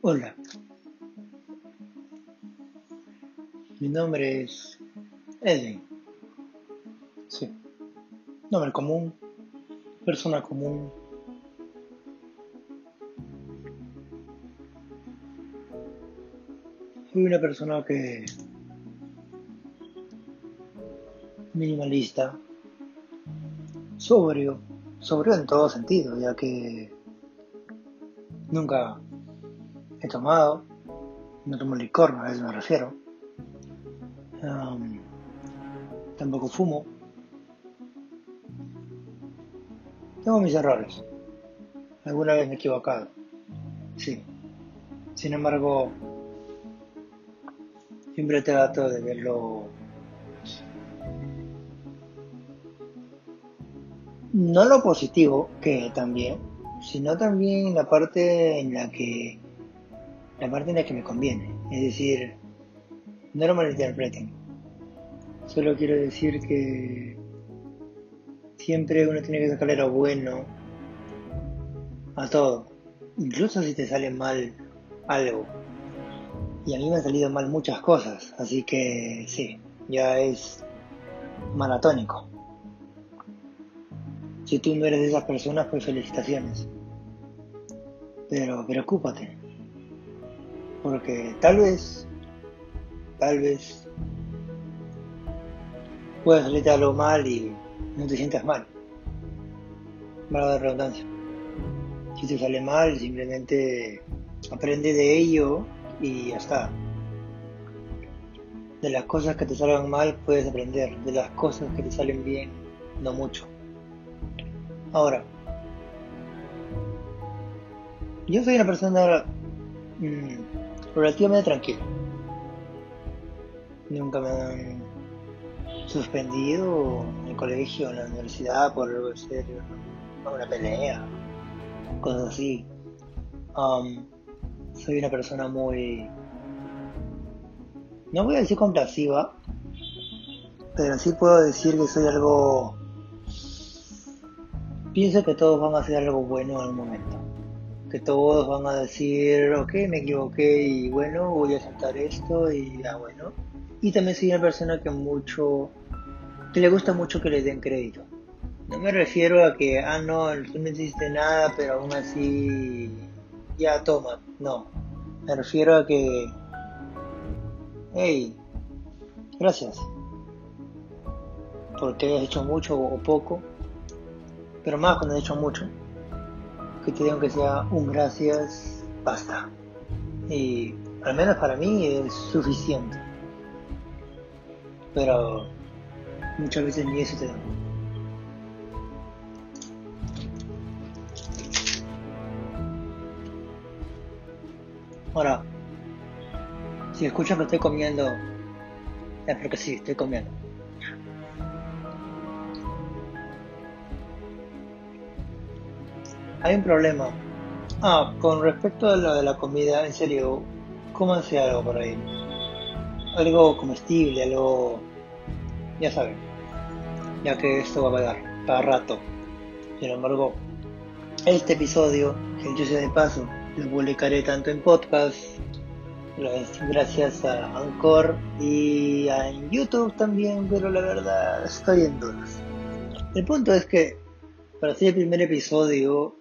Hola, mi nombre es Edwin. Sí, nombre común, persona común. Soy una persona que minimalista, sobrio, sobrio en todo sentido, ya que nunca he tomado, no tomo licor, a eso me refiero. Tampoco fumo. Tengo mis errores. Alguna vez me he equivocado. Sí. Sin embargo, siempre trato de verlo no lo positivo, que también, sino también la parte en la que la parte en la que me conviene. Es decir, no lo malinterpreten. Solo quiero decir que siempre uno tiene que sacarle lo bueno a todo. Incluso si te sale mal algo. Y a mí me han salido mal muchas cosas. Así que sí, ya es maratónico. Si tú no eres de esas personas, pues felicitaciones. Pero preocúpate porque tal vez, tal vez pueda salirte algo mal y no te sientas mal. Para la redundancia. Si te sale mal, simplemente aprende de ello y ya está. De las cosas que te salgan mal puedes aprender, de las cosas que te salen bien, no mucho. Ahora, yo soy una persona mmm, relativamente tranquilo. Nunca me han suspendido en el colegio, en la universidad por algo serio, una pelea, cosas así. Um, soy una persona muy, no voy a decir compasiva, pero sí puedo decir que soy algo, pienso que todos van a hacer algo bueno en algún momento que todos van a decir, ok, me equivoqué y bueno, voy a aceptar esto y ya bueno. Y también soy una persona que mucho, que le gusta mucho que le den crédito. No me refiero a que, ah, no, tú no hiciste nada, pero aún así, ya toma. No, me refiero a que, hey, gracias. Porque hayas hecho mucho o poco, pero más cuando has hecho mucho que te digan que sea un gracias, basta. Y al menos para mí es suficiente. Pero muchas veces ni eso te dan. Ahora, si escuchan que estoy comiendo, es porque sí, estoy comiendo. Hay un problema. Ah, con respecto a lo de la comida, en serio, cómanse algo por ahí. Algo comestible, algo... Ya saben. Ya que esto va a quedar para rato. Sin embargo, este episodio, el yo de paso, lo publicaré tanto en podcast, gracias a Anchor y a YouTube también, pero la verdad estoy en dudas. El punto es que para hacer el primer episodio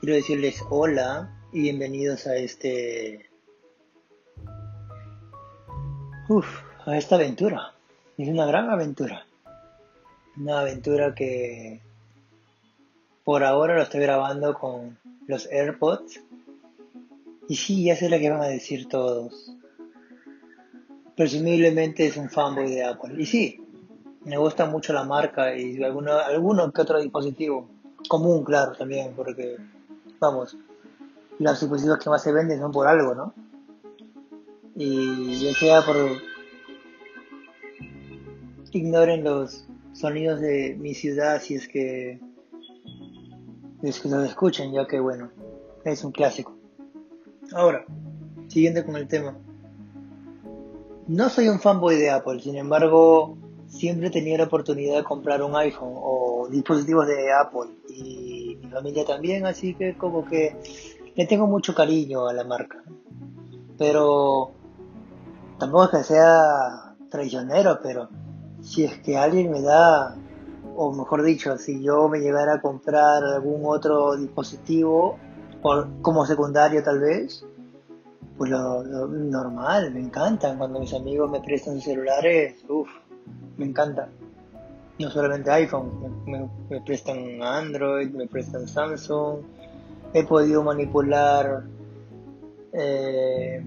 Quiero decirles hola y bienvenidos a este... Uf, a esta aventura. Es una gran aventura. Una aventura que por ahora lo estoy grabando con los AirPods. Y sí, ya sé lo que van a decir todos. Presumiblemente es un fanboy de Apple. Y sí, me gusta mucho la marca y alguno, alguno que otro dispositivo. Común, claro, también, porque vamos, los dispositivos que más se venden son por algo, ¿no? Y ya queda por... Ignoren los sonidos de mi ciudad si es que... es que los escuchen, ya que bueno, es un clásico. Ahora, siguiente con el tema. No soy un fanboy de Apple, sin embargo, siempre he tenido la oportunidad de comprar un iPhone o dispositivos de Apple y mi familia también, así que como que le tengo mucho cariño a la marca. Pero tampoco es que sea traicionero, pero si es que alguien me da, o mejor dicho, si yo me llegara a comprar algún otro dispositivo, por, como secundario tal vez, pues lo, normal, me encanta. Cuando mis amigos me prestan celulares, uff, me encanta. No solamente iPhone, me, prestan Android, me prestan Samsung. He podido manipular eh,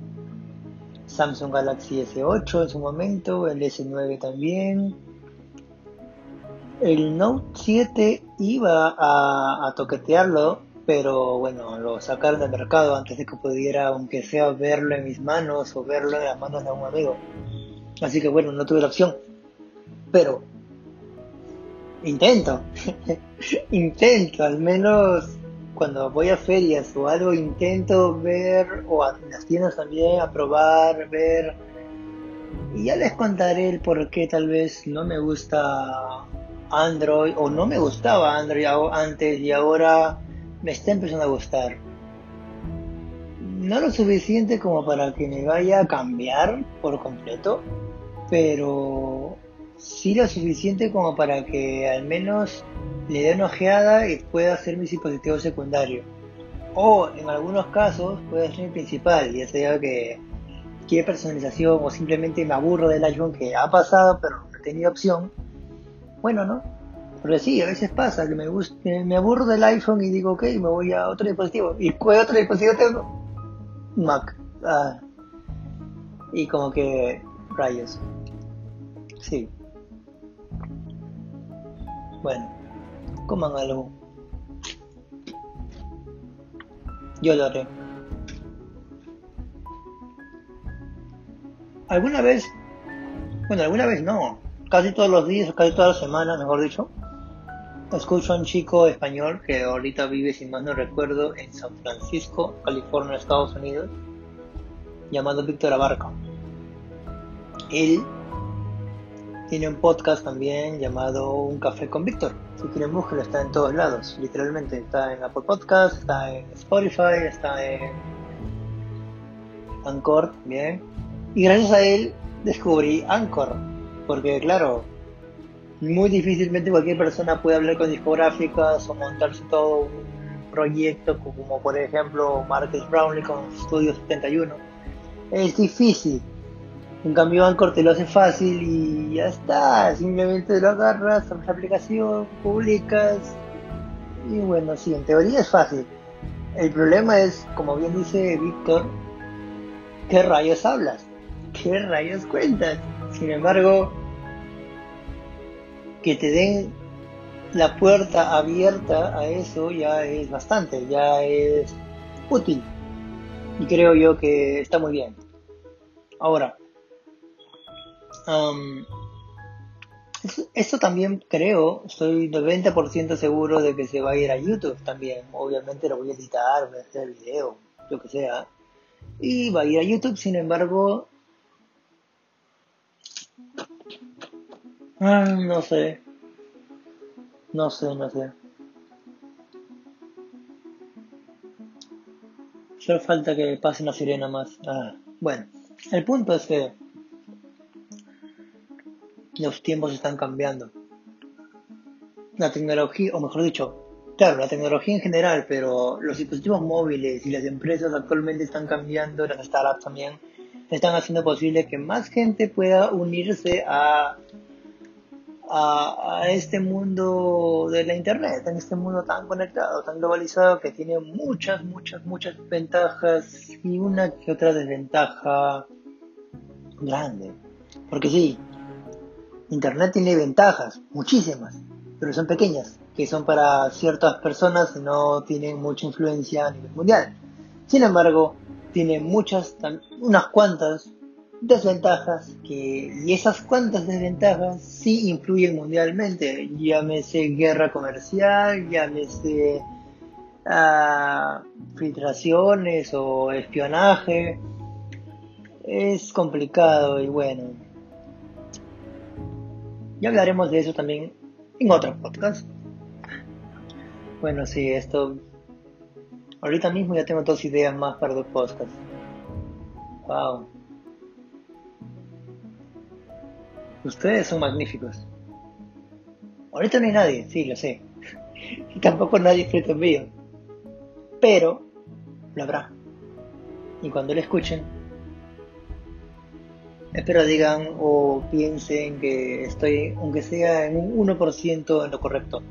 Samsung Galaxy S8 en su momento, el S9 también. El Note 7 iba a, a toquetearlo, pero bueno, lo sacaron del mercado antes de que pudiera, aunque sea verlo en mis manos o verlo en las manos de un amigo. Así que bueno, no tuve la opción. Pero intento, intento, al menos cuando voy a ferias o algo, intento ver, o a las tiendas también, a probar, ver. Y ya les contaré el por qué tal vez no me gusta Android, o no me gustaba Android antes y ahora me está empezando a gustar. No lo suficiente como para que me vaya a cambiar por completo, pero sí lo suficiente como para que al menos le dé una ojeada y pueda hacer mi dispositivo secundario. O en algunos casos puede ser mi principal, ya sea que quiere personalización o simplemente me aburro del iPhone que ha pasado pero no tenido opción. Bueno, ¿no? Porque sí, a veces pasa que me, me aburro del iPhone y digo, ok, me voy a otro dispositivo. ¿Y cuál otro dispositivo tengo? Mac. Ah. Y como que rayos. Sí. Bueno, coman algo. Yo lo haré. ¿Alguna vez? Bueno, alguna vez no. Casi todos los días, casi todas las semanas, mejor dicho Escucho a un chico español que ahorita vive, si mal no recuerdo, en San Francisco, California, Estados Unidos, llamado Víctor Abarca. Él tiene un podcast también llamado Un Café con Víctor. Si quieren búsquelo, está en todos lados, literalmente. Está en Apple Podcast, está en Spotify, está en Anchor, bien. Y gracias a él descubrí Anchor, porque claro, muy difícilmente cualquier persona puede hablar con discográficas o montarse todo un proyecto como por ejemplo Marcus Brownlee con Studio 71. Es difícil. En cambio Anchor te lo hace fácil y ya está. Simplemente lo agarras, abres la aplicación, publicas y bueno, sí, en teoría es fácil. El problema es, como bien dice Víctor, ¿qué rayos hablas? ¿Qué rayos cuentas? Sin embargo, que te den la puerta abierta a eso ya es bastante, ya es útil. Y creo yo que está muy bien. Ahora, esto también creo, estoy 90% seguro de que se va a ir a YouTube también. Obviamente lo voy a editar, voy a hacer el video, lo que sea. Y va a ir a YouTube, sin embargo, Ah, no sé. No sé, no sé. Solo falta que pase una sirena más. Ah, bueno, el punto es que los tiempos están cambiando. La tecnología, o mejor dicho, claro, la tecnología en general, pero los dispositivos móviles y las empresas actualmente están cambiando, las startups también, están haciendo posible que más gente pueda unirse a a, este mundo de la internet, en este mundo tan conectado, tan globalizado que tiene muchas, muchas, muchas ventajas y una que otra desventaja grande. Porque sí, internet tiene ventajas, muchísimas, pero son pequeñas, que son para ciertas personas no tienen mucha influencia a nivel mundial. Sin embargo, tiene muchas, unas cuantas desventajas que, y esas cuantas desventajas sí influyen mundialmente, llámese guerra comercial, llámese uh, filtraciones o espionaje, es complicado y bueno, ya hablaremos de eso también en otro podcast. Bueno, sí, esto Ahorita mismo ya tengo dos ideas más para dos podcasts. Wow. Ustedes son magníficos. Ahorita no hay nadie, sí, lo sé. Y tampoco nadie en mío. Pero lo habrá. Y cuando lo escuchen, espero digan o piensen que estoy, aunque sea en un 1% en lo correcto.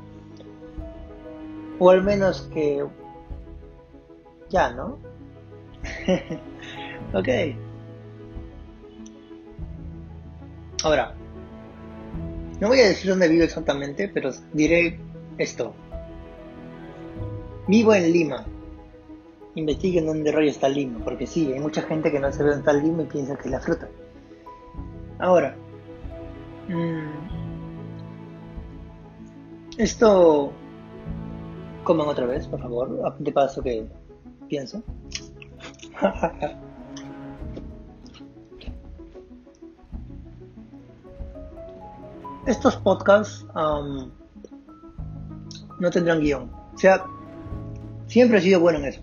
O al menos que ya, ¿no? ok. Ahora, no voy a decir dónde vivo exactamente, pero diré esto. Vivo en Lima. Investiguen dónde rollo está Lima, porque sí, hay mucha gente que no sabe dónde está Lima y piensa que es la fruta. Ahora, mmm, esto coman otra vez, por favor, de paso que pienso. Estos podcasts no tendrán guion. O sea, siempre he sido bueno en eso.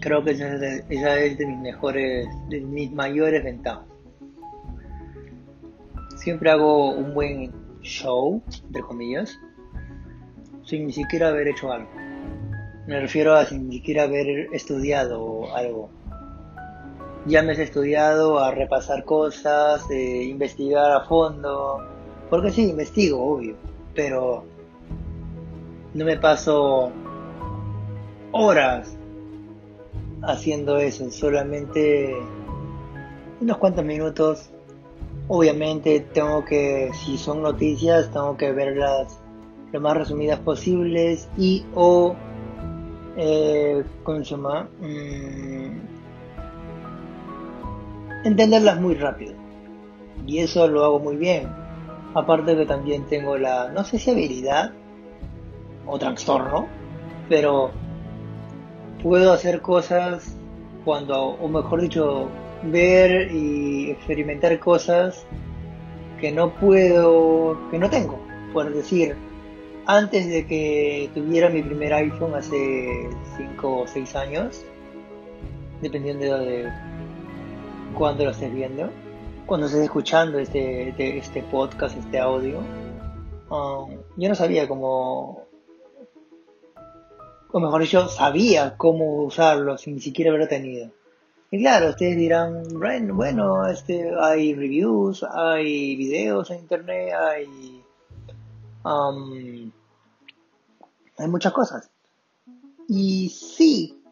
Creo que esa es de, mis mejores, de mis mayores ventajas. Siempre hago un buen show, entre comillas, sin ni siquiera haber hecho algo. Me refiero a sin ni siquiera haber estudiado algo. Ya me he estudiado a repasar cosas, eh, investigar a fondo. Porque sí, investigo, obvio. Pero no me paso horas haciendo eso, solamente unos cuantos minutos. Obviamente tengo que, si son noticias, tengo que verlas lo más resumidas posibles y o eh, ¿cómo se llama? Mm, entenderlas muy rápido. Y eso lo hago muy bien. Aparte que también tengo la, no sé si habilidad o trastorno, pero puedo hacer cosas cuando, o mejor dicho, ver y experimentar cosas que no puedo, que no tengo. Por decir, antes de que tuviera mi primer iPhone hace 5 o 6 años, dependiendo de cuándo lo estés viendo, cuando estés escuchando este, este, este podcast, este audio, um, yo no sabía cómo, o mejor dicho, sabía cómo usarlo sin ni siquiera haberlo tenido. Y claro, ustedes dirán, bueno, este, hay reviews, hay videos en internet, hay Um, hay muchas cosas. Y sí,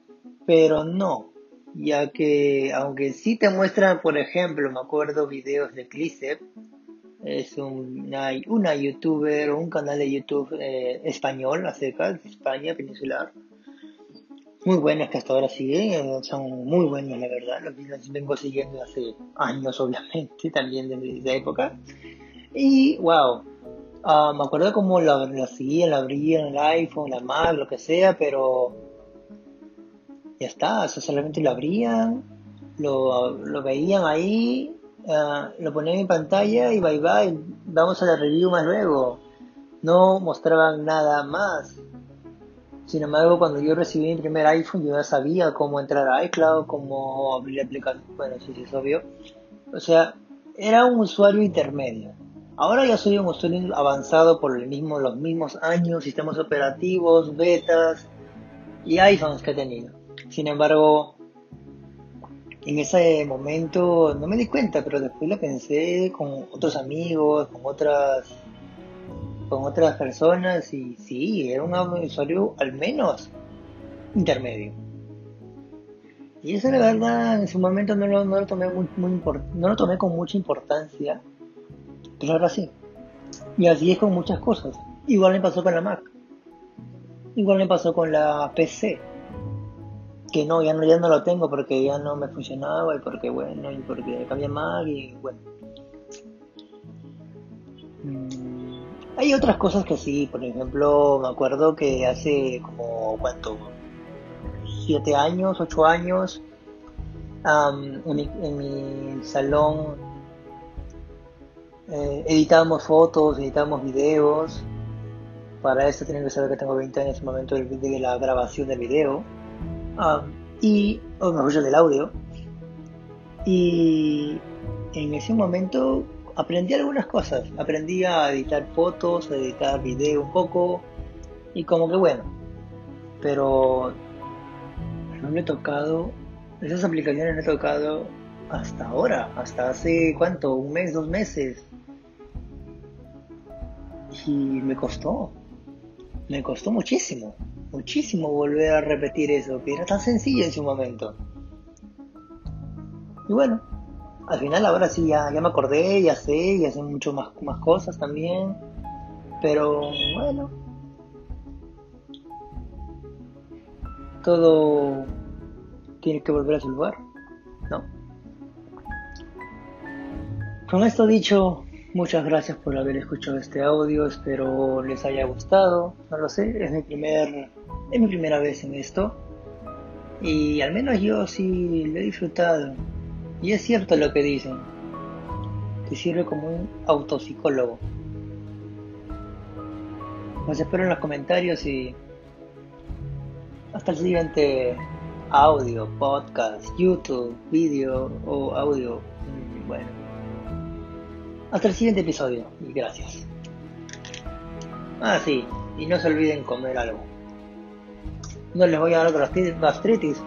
pero no. Ya que, aunque sí te muestran, por ejemplo, me acuerdo videos de Clicep, es una, una youtuber un canal de YouTube eh, español acerca de España peninsular. Muy buenas que hasta ahora siguen, son muy buenos la verdad, los vengo siguiendo hace años obviamente, también de esa época. Y wow, Ah, me acuerdo cómo lo, lo seguían, lo abrían en el iPhone, la Mac, lo que sea, pero ya está, solamente lo abrían, lo, lo veían ahí, ah, lo ponían en pantalla y bye bye, vamos a la review más luego. No mostraban nada más. Sin embargo, cuando yo recibí mi primer iPhone, yo ya sabía cómo entrar a iCloud, cómo abrir la aplicación. Bueno, sí, sí, es obvio. O sea, era un usuario intermedio. Ahora ya soy un usuario avanzado por el mismo, los mismos años, sistemas operativos, betas y iPhones que he tenido. Sin embargo, en ese momento no me di cuenta, pero después lo pensé con otros amigos, con otras con otras personas y sí, era un usuario al menos intermedio. Y eso la verdad en su momento no lo, no lo tomé muy, muy no lo tomé con mucha importancia pero ahora sí. Y así es con muchas cosas. Igual me pasó con la Mac. Igual me pasó con la PC. Que no, ya no, ya no lo tengo porque ya no me funcionaba y porque bueno, y porque cambié Mac y bueno. Mm, hay otras cosas que sí, por ejemplo, me acuerdo que hace como, ¿cuánto? Siete años, ocho años, en, mi, en salón eh, editábamos fotos, editábamos videos Para esto tienen que saber que tengo 20 años en el momento de la grabación del video. Ah, y, o mejor del audio. Y en ese momento aprendí algunas cosas. Aprendí a editar fotos, a editar video un poco. Y como que bueno. Pero no me he tocado, esas aplicaciones no he tocado hasta ahora, hasta hace cuánto, un mes, dos meses. Y me costó, me costó muchísimo, muchísimo volver a repetir eso, que era tan sencillo en su momento. Y bueno, al final ahora sí ya, ya me acordé, ya sé, ya sé mucho más, más cosas también. Pero bueno, todo tiene que volver a su lugar, ¿no? Con esto dicho, muchas gracias por haber escuchado este audio, espero les haya gustado, no lo sé, es mi primer, es mi primera vez en esto y al menos yo sí lo he disfrutado y es cierto lo que dicen, te sirve como un autopsicólogo. Los espero en los comentarios y hasta el siguiente audio, podcast, YouTube, vídeo o audio. Bueno. Hasta el siguiente episodio y gracias. Ah, sí, y no se olviden comer algo. No les voy a dar gastritis